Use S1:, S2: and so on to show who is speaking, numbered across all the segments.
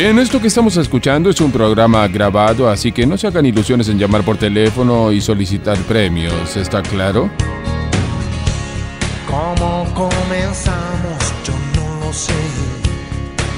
S1: Bien, esto que estamos escuchando es un programa grabado, así que no se hagan ilusiones en llamar por teléfono y solicitar premios, ¿está claro?
S2: ¿Cómo comenzamos? Yo no lo sé.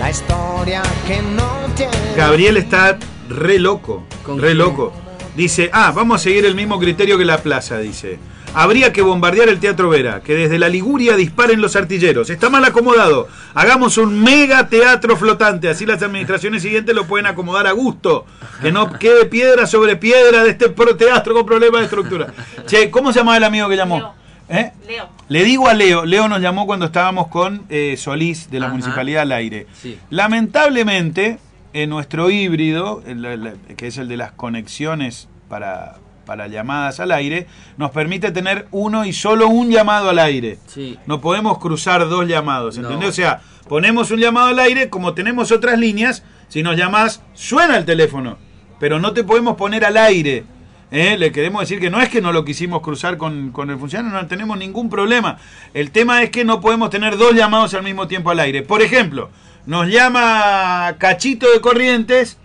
S2: La historia que no tiene.
S3: Gabriel está re loco,
S4: ¿Con
S3: re
S4: quién?
S3: loco. Dice, ah, vamos a seguir el mismo criterio que la plaza, dice. Habría que bombardear el Teatro Vera, que desde la Liguria disparen los artilleros. Está mal acomodado. Hagamos un mega teatro flotante, así las administraciones siguientes lo pueden acomodar a gusto. Que no quede piedra sobre piedra de este teatro con problemas de estructura. Che, ¿cómo se llama el amigo que llamó?
S5: Leo.
S3: ¿Eh?
S5: Leo.
S3: Le digo a Leo, Leo nos llamó cuando estábamos con eh, Solís de la
S4: Ajá.
S3: Municipalidad al Aire.
S4: Sí.
S3: Lamentablemente, en nuestro híbrido, el- el- que es el de las conexiones para, para llamadas al aire, nos permite tener uno y solo un llamado al aire.
S4: Sí.
S3: No podemos cruzar dos llamados, ¿entendés?
S4: No.
S3: O sea, ponemos un llamado al aire, como tenemos otras líneas, si nos llamás, suena el teléfono, pero no te podemos poner al aire. ¿eh? Le queremos decir que no es que no lo quisimos cruzar con, con el funcionario, no tenemos ningún problema. El tema es que no podemos tener dos llamados al mismo tiempo al aire. Por ejemplo, nos llama Cachito de Corrientes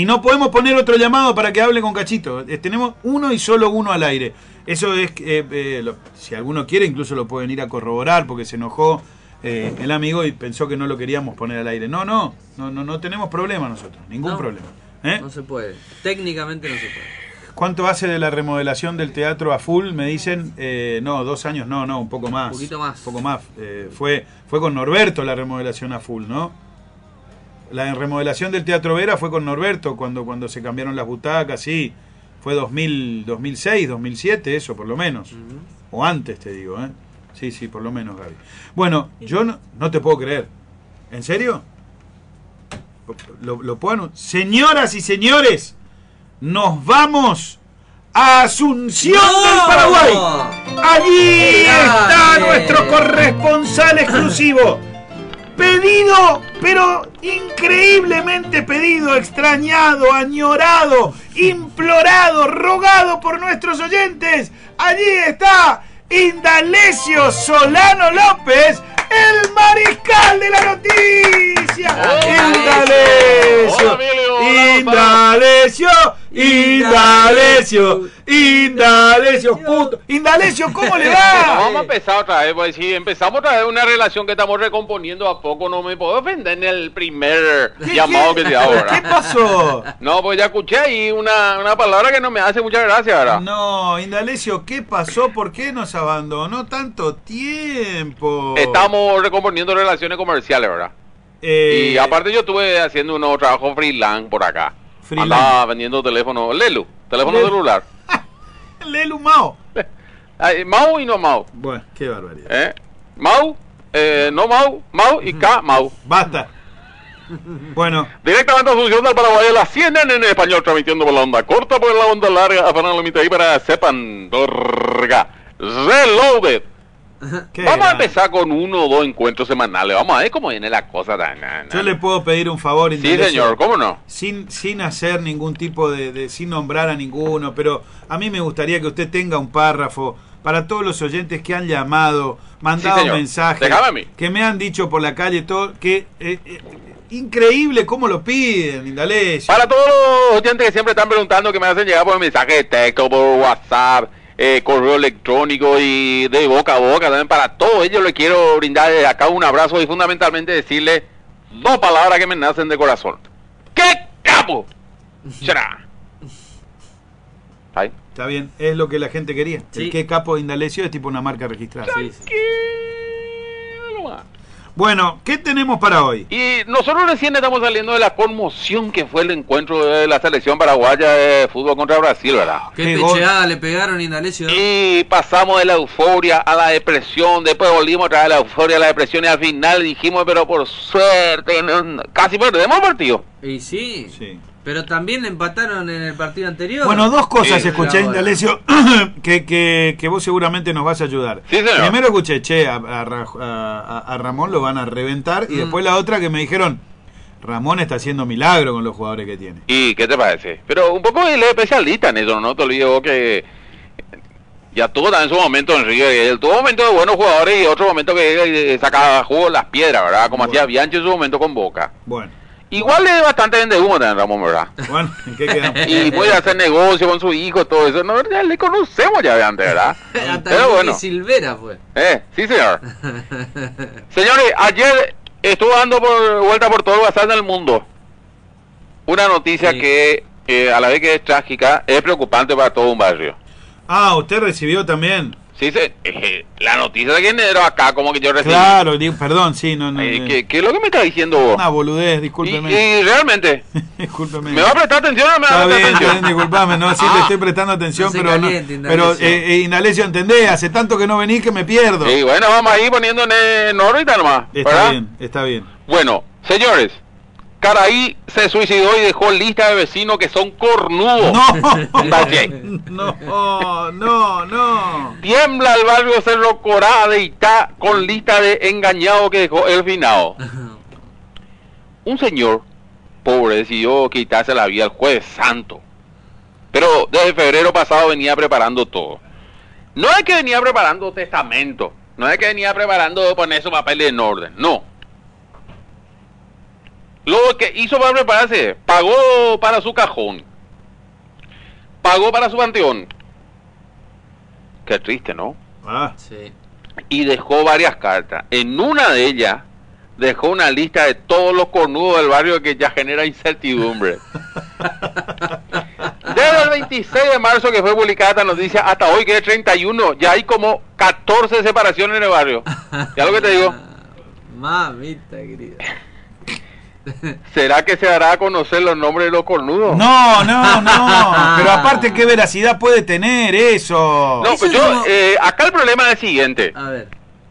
S3: y no podemos poner otro llamado para que hable con Cachito. Eh, tenemos uno y solo uno al aire. Eso es, eh, eh, lo- si alguno quiere, incluso lo pueden ir a corroborar porque se enojó eh, el amigo y pensó que no lo queríamos poner al aire. No, no, no, no, no tenemos problema nosotros, ningún
S4: No.
S3: problema. ¿Eh?
S4: No se puede. Técnicamente no se puede.
S3: ¿Cuánto hace de la remodelación del teatro a full? Me dicen, eh, no, dos años, no, no, un poco más.
S4: Un poquito más.
S3: Un poco más. Eh, fue, fue con Norberto la remodelación a full, ¿no? La remodelación del Teatro Vera fue con Norberto cuando, cuando se cambiaron las butacas, sí. Fue 2000, 2006, 2007, eso por lo menos. O antes, te digo, ¿eh? Sí, sí, por lo menos, Gaby. Bueno, yo no, no te puedo creer. ¿En serio? ¿Lo, lo puedo Señoras y señores, nos vamos a Asunción del Paraguay. Allí está nuestro corresponsal exclusivo. Pedido, pero increíblemente pedido, extrañado, añorado, implorado, rogado por nuestros oyentes. Allí está Indalecio Solano López, el mariscal de la noticia. Indalecio, Indalecio, Indalecio, Indalecio, puto. Indalecio, ¿cómo le va?
S6: Vamos a empezar otra vez, pues si empezamos otra vez una relación que estamos recomponiendo a poco, no me puedo ofender en el primer
S3: ¿Qué-
S6: llamado
S3: qué-
S6: que te ahora.
S3: ¿Qué pasó?
S6: No, pues ya escuché ahí una, una palabra que no me hace mucha gracia ahora.
S3: No, Indalecio, ¿qué pasó? ¿Por qué nos abandonó tanto tiempo?
S6: Estamos recomponiendo relaciones comerciales, ¿verdad?
S3: Eh,
S6: Y aparte yo estuve haciendo unos trabajos freelance por acá. Andaba vendiendo teléfono, Lelu, teléfono
S3: Lelu.
S6: celular.
S3: Lelu Mao.
S6: Ay, Mau y no Mau.
S3: Bueno, qué barbaridad.
S6: ¿eh? Mau, eh, no Mau, Mau y K Mau.
S3: Basta. Bueno,
S6: Directamente a Asunción del Paraguay, la CNN en español, transmitiendo por la onda corta, por la onda larga, a la mitad ahí para sepan, reloaded.
S3: ¿Qué
S6: Vamos a empezar con uno o dos encuentros semanales, vamos a ver cómo viene la cosa.
S3: Yo le puedo pedir un favor,
S6: Sí, señor, ¿cómo no?
S3: Sin, sin hacer ningún tipo de, de- sin nombrar a ninguno, pero a mí me gustaría que usted tenga un párrafo para todos los oyentes que han llamado, mandado
S6: Sí,
S3: mensajes,
S6: Déjame a mí.
S3: que me han dicho por la calle todo, que eh, eh, increíble cómo lo piden, Indalecio.
S6: Para todos los oyentes que siempre están preguntando, que me hacen llegar por mensaje de texto, por WhatsApp, eh, correo electrónico y de boca a boca, también para todos ellos les quiero brindar desde acá un abrazo y fundamentalmente decirle dos palabras que me nacen de corazón. ¡Qué capo! Será. Ahí.
S3: Está bien, es lo que la gente quería.
S4: Sí.
S3: El que capo de Indalecio es tipo una marca registrada.
S4: Sí, sí.
S3: Bueno, ¿qué tenemos para hoy?
S6: Y nosotros recién estamos saliendo de la conmoción que fue el encuentro de la selección paraguaya de fútbol contra Brasil, ¿verdad?
S4: Qué pecheada le pegaron Indalecio.
S6: Y pasamos de la euforia a la depresión, después volvimos otra vez a la euforia a la depresión y al final dijimos, pero por suerte, no- casi perdemos el partido.
S4: Y sí,
S3: Sí.
S4: pero también le empataron en el partido anterior.
S3: Bueno, dos cosas
S6: Sí,
S3: escuché. Indalecio, que, que, que vos seguramente nos vas a ayudar.
S6: Sí.
S3: Primero escuché, che, a, a a- a Ramón lo van a reventar. Y
S4: Mm.
S3: después la otra que me dijeron, Ramón está haciendo milagro con los jugadores que tiene.
S6: ¿Y qué te parece? Pero un poco él es especialista en eso, no te olvides vos que ya tuvo también su momento en River, él tuvo momentos de buenos jugadores y otro momento que eh, sacaba jugo las piedras, ¿verdad? Como
S3: Bueno.
S6: hacía Bianchi en su momento con Boca.
S3: Bueno,
S6: Igual es bastante vende humo también, Ramón, ¿verdad?
S3: Bueno, ¿en qué quedamos?
S6: Y puede hacer negocio con su hijo, todo eso. No, ya le conocemos ya de antes, ¿verdad?
S4: Hasta
S6: Pero bueno.
S4: Silvera fue.
S6: Eh, sí, señor. Señores, ayer estuvo dando por, vuelta por todo el WhatsApp del mundo. Una noticia
S4: Sí.
S6: que, eh, a la vez que es trágica, es preocupante para todo un barrio.
S3: Ah, usted recibió también.
S6: Sí, se, eh, la noticia de quién era acá, como que yo recibí.
S3: Claro, digo, perdón, sí, no, no.
S6: Eh,
S3: no.
S6: ¿qué, qué es lo que me está diciendo vos?
S3: Una boludez,
S6: Y,
S3: discúlpeme.
S6: y realmente,
S3: discúlpeme.
S6: ¿me va a prestar atención o no me va
S3: Está
S6: a prestar
S3: bien, está bien,
S6: atención?
S3: disculpame, no, sí
S6: Ah.
S3: le estoy prestando atención,
S4: No
S3: pero, no-
S4: caliente,
S3: pero
S4: Indalecio.
S3: eh, eh, Indalecio, entendés, hace tanto que no venís que me pierdo.
S6: Sí, bueno, vamos ahí poniendo en, en órbita nomás.
S3: está
S6: ¿verdad?
S3: bien, está bien.
S6: Bueno, señores, Caraí se suicidó y dejó lista de vecinos que son cornudos.
S3: No, no, no, no.
S6: Tiembla el barrio Cerro Corá de Itá con lista de engañado que dejó el finado. Un señor pobre decidió quitarse la vida el jueves santo. Pero desde febrero pasado venía preparando todo. No es que venía preparando testamento. No es que venía preparando poner su papel en orden. No. Lo que hizo para prepararse, pagó para su cajón. Pagó para su panteón. Qué triste, ¿no?
S3: Ah,
S4: Sí.
S6: y dejó varias cartas. En una de ellas dejó una lista de todos los cornudos del barrio que ya genera incertidumbre. Desde el 26 de marzo que fue publicada esta noticia hasta hoy que es 31, ya hay como 14 separaciones en el barrio. ¿Ya lo que te digo?
S4: Mamita querida.
S6: ¿Será que se dará a conocer los nombres de los cornudos?
S3: no, no, no. Pero aparte, ¿qué veracidad puede tener eso?
S6: No,
S4: Eso
S6: pues
S4: es
S6: yo, eh, acá el problema es el siguiente.
S4: A ver.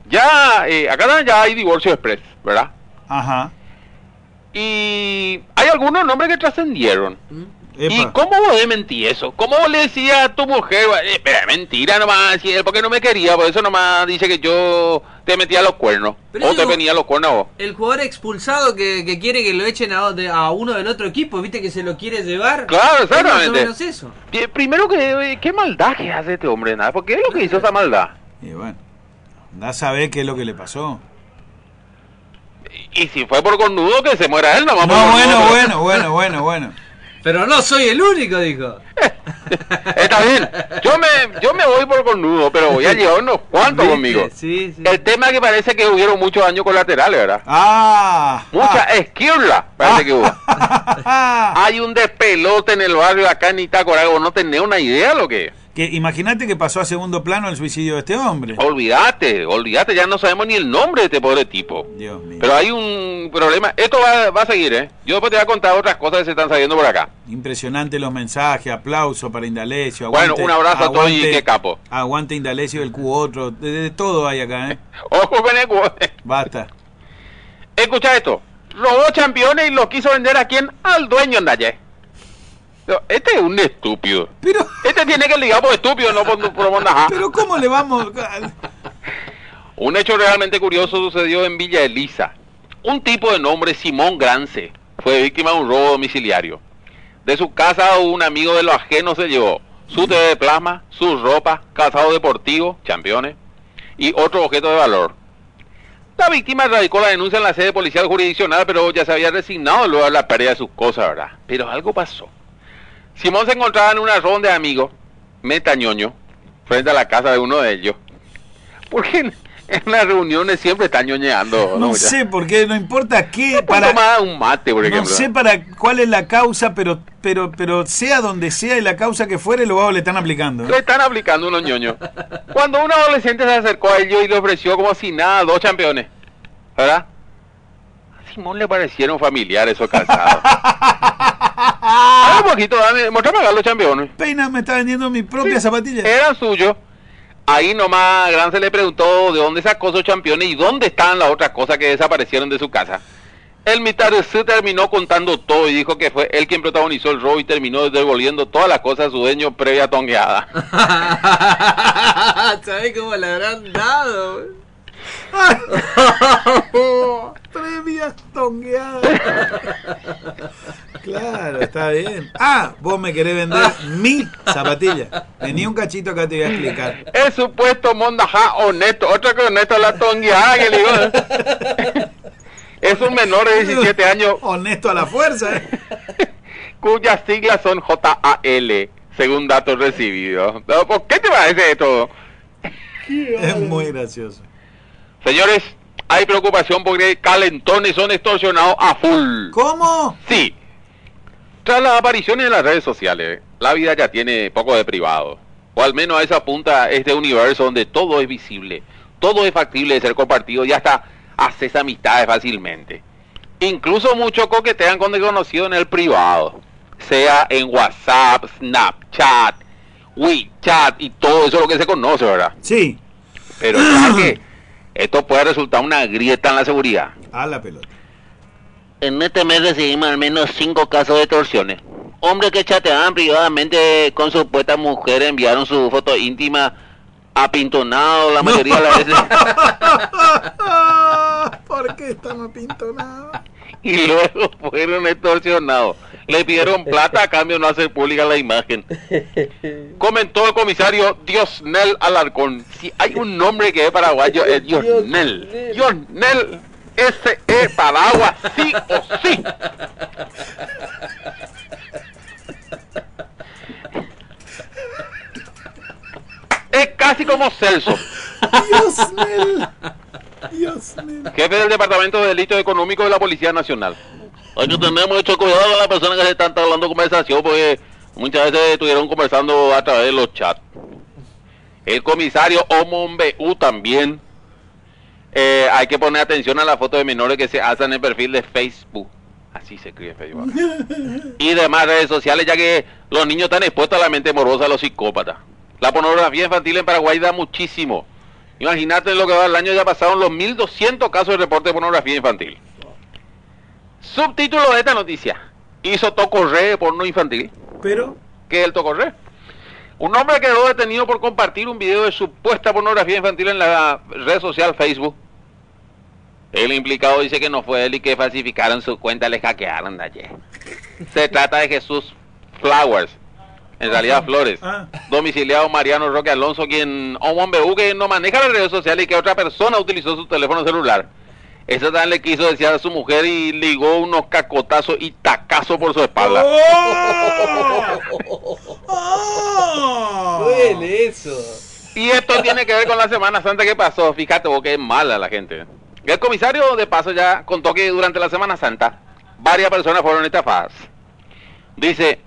S6: Ya, eh, acá ya hay divorcio express, ¿verdad?
S3: Ajá.
S6: Y hay algunos nombres que trascendieron.
S4: ¿Mm?
S6: ¿Y cómo vos de mentir eso? ¿Cómo vos le decías a tu mujer, eh, mentira nomás, si él porque no me quería, por eso nomás dice que yo te metía los cuernos,
S4: Pero
S6: o te venía los cuernos a vos?
S4: El jugador expulsado que, que quiere que lo echen a, de- a uno del otro equipo, ¿viste que se lo quiere llevar?
S6: Claro,
S4: más o
S6: exactamente.
S4: menos eso.
S6: Primero que, eh, ¿qué maldad que hace este hombre? Nada, ¿por qué es lo que hizo esa maldad?
S3: Y bueno, da a saber qué es lo que le pasó.
S6: Y, si fue por cornudo, que se muera él nomás.
S3: No, bueno,
S6: pero-
S3: bueno, bueno, bueno, bueno.
S4: Pero no soy el único, dijo.
S6: Está bien, yo me, yo me voy por cornudo, pero voy a llevar unos cuantos
S4: ¿Viste?
S6: conmigo.
S4: Sí, sí.
S6: El tema es que parece que hubieron muchos daños colaterales, ¿verdad?
S3: Ah.
S6: Mucha
S3: ah.
S6: esquirla, parece que hubo.
S3: Ah.
S6: Hay un despelote en el barrio acá en Itacorago, no tenés una idea lo que es.
S3: Que imagínate que pasó a segundo plano el suicidio de este hombre.
S6: Olvídate, olvídate, ya no sabemos ni el nombre de este pobre tipo.
S3: Dios mío.
S6: Pero hay un problema, esto va, va a seguir, ¿eh? Yo después te voy a contar otras cosas que se están saliendo por acá.
S3: Impresionante los mensajes, aplauso para Indalecio.
S6: Bueno, un abrazo a todos y qué capo.
S3: Aguante Indalecio del Q otro. De, de todo hay acá, ¿eh?
S6: Ojo con el
S3: Basta.
S6: Escucha esto, robó campeones y lo quiso vender a quién? Al dueño Ndaye. No, Este es un estúpido.
S3: Pero,
S6: Este tiene que ligar por estúpido, no por, por
S3: pero ¿cómo le vamos?
S6: Un hecho realmente curioso sucedió en Villa Elisa. Un tipo de nombre Simón Grance fue víctima de un robo domiciliario. De su casa un amigo de lo ajeno se llevó su TV de plasma, su ropa, calzado deportivo, championes y otro objeto de valor. La víctima radicó la denuncia en la sede policial jurisdiccional, pero ya se había resignado luego a la pérdida de sus cosas, ¿verdad? Pero algo pasó. Simón se encontraba en una ronda de amigos, metañoño, frente a la casa de uno de ellos. Porque en, en las reuniones siempre están ñoñeando.
S3: No
S6: Ya.
S3: sé, porque no importa qué.
S6: Para
S3: Para,
S6: tomar un mate, por
S3: no
S6: ejemplo.
S3: sé para cuál es la causa, pero, pero, pero sea donde sea y la causa que fuere, los le están aplicando. ¿eh?
S6: Le están aplicando unos ñoños. Cuando un adolescente se acercó a ellos y le ofreció como si nada dos campeones, ¿verdad? A Simón le parecieron familiares esos calzados. A un poquito, dame, mostrame acá los campeones.
S3: Peina me está vendiendo mi propia
S6: Sí,
S3: zapatilla.
S6: Eran suyos. Ahí nomás Gran se le preguntó de dónde sacó esos campeones y dónde estaban las otras cosas que desaparecieron de su casa. El militar se terminó contando todo y dijo que fue él quien protagonizó el robo y terminó devolviendo todas las cosas a su dueño previa tongueada.
S4: ¿Sabés cómo le habrán dado?
S3: Previas tongueadas. claro, está bien. Ah, vos me querés vender mi zapatilla. Vení un cachito acá, te voy a explicar.
S6: El supuesto mondajá honesto, otro que honesto la digo. Es un menor de 17 años
S3: Honesto a la fuerza, ¿eh?
S6: cuyas siglas son JAL, según datos recibidos. ¿Por qué te parece esto?
S3: Es muy gracioso.
S6: Señores, hay preocupación porque calentones son extorsionados a full.
S3: ¿Cómo?
S6: Sí. Tras las apariciones en las redes sociales, la vida ya tiene poco de privado. O al menos a esa punta este universo donde todo es visible, todo es factible de ser compartido y hasta haces amistades fácilmente. Incluso muchos coquetean con desconocidos en el privado. Sea en WhatsApp, Snapchat, WeChat y todo eso lo que se conoce, ¿verdad?
S3: Sí,
S6: Pero ya que esto puede resultar una grieta en la seguridad.
S3: a la pelota.
S6: En este mes recibimos al menos cinco casos de extorsiones. Hombres que chateaban privadamente con supuestas mujeres enviaron su foto íntima apintonado la mayoría de las veces
S3: ¿Por qué estamos pintonados?
S6: y luego fueron extorsionados. Le pidieron plata a cambio de no hacer pública la imagen. Comentó el comisario Diosnel Alarcón. Si hay un nombre que es paraguayo es Diosnel. Diosnel ese es paraguas sí o sí. Es casi como Celso,
S3: Dios mío. Dios mío.
S6: jefe del Departamento de Delitos Económicos de la Policía Nacional. Hay que tener mucho cuidado con las personas que se están hablando conversación porque muchas veces estuvieron conversando a través de los chats. El comisario Omombeú también. Eh, hay que poner atención a la foto de menores que se hacen en el perfil de Facebook. Así se escribe Facebook. y demás redes sociales, ya que los niños están expuestos a la mente morosa de los psicópatas. La pornografía infantil en Paraguay da muchísimo. Imagínate lo que va el año, ya pasaron los 1.200 casos de reporte de pornografía infantil. Subtítulo de esta noticia. Hizo tocorre de porno infantil.
S3: Pero,
S6: ¿Qué es el tocorre? Un hombre quedó detenido por compartir un video de supuesta pornografía infantil en la red social Facebook. El implicado dice que no fue él y que falsificaron su cuenta, le hackearon de ayer. Se trata de Jesús Flowers, en realidad Flores,
S3: Ah.
S6: domiciliado Mariano Roque Alonso, quien Omon que no maneja las redes sociales y que otra persona utilizó su teléfono celular. Eso también le quiso decir a su mujer y ligó unos cacotazos y tacazos por su espalda.
S3: ¡Oh! ¡Oh!
S4: Duele eso.
S6: Y esto tiene que ver con la Semana Santa que pasó. Fíjate vos que es mala la gente. El comisario de paso ya contó que durante la Semana Santa varias personas fueron estafadas. Dice,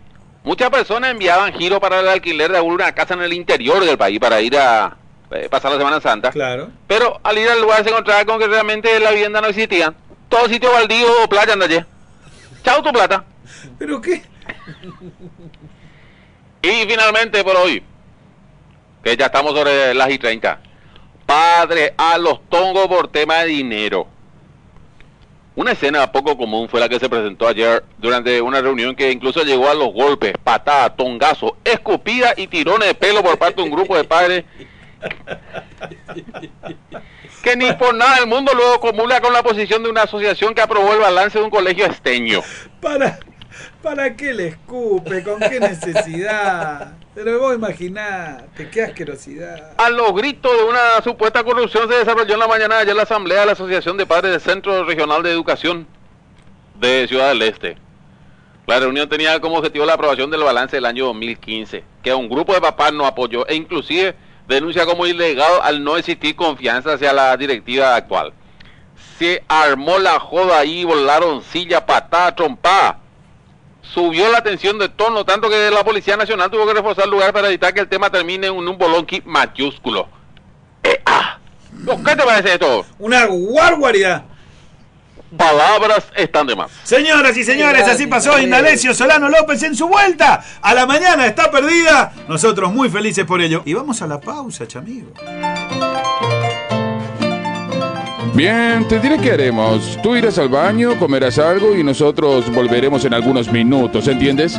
S6: muchas personas enviaban giro para el alquiler de una casa en el interior del país para ir a eh, pasar la Semana Santa.
S3: Claro.
S6: Pero al ir al lugar se encontraba con que realmente la vivienda no existía. Todo sitio baldío o playa anda allí. Chao tu plata.
S3: ¿Pero qué?
S6: Y finalmente por hoy, que ya estamos sobre las y 30. Padre a los tongos por tema de dinero. Una escena poco común fue la que se presentó ayer durante una reunión que incluso llegó a los golpes, patadas, tongazos, escupidas y tirones de pelo por parte de un grupo de padres que ni por nada del mundo luego comula con la posición de una asociación que aprobó el balance de un colegio esteño.
S3: ¿Para, ¿Para qué le escupe? ¿Con qué necesidad? Pero vos imaginate, qué asquerosidad.
S6: A los gritos de una supuesta corrupción se desarrolló en la mañana de ayer la asamblea de la Asociación de Padres del Centro Regional de Educación de Ciudad del Este. La reunión tenía como objetivo la aprobación del balance del año 2015, que un grupo de papás no apoyó e inclusive denuncia como ilegal al no existir confianza hacia la directiva actual. Se armó la joda ahí, volaron silla, patada, trompada. Subió la tensión de tono, tanto que la Policía Nacional tuvo que reforzar el lugar para evitar que el tema termine en un bolonqui mayúsculo. Eh, ah. ¿Qué te parece esto?
S3: Una barbaridad.
S6: Palabras están de más.
S3: Señoras y señores, así pasó Indalecio Solano López en su vuelta. A la mañana está perdida. Nosotros muy felices por ello. Y vamos a la pausa, chamigo.
S1: Bien, te diré qué haremos. Tú irás al baño, comerás algo y nosotros volveremos en algunos minutos, ¿entiendes?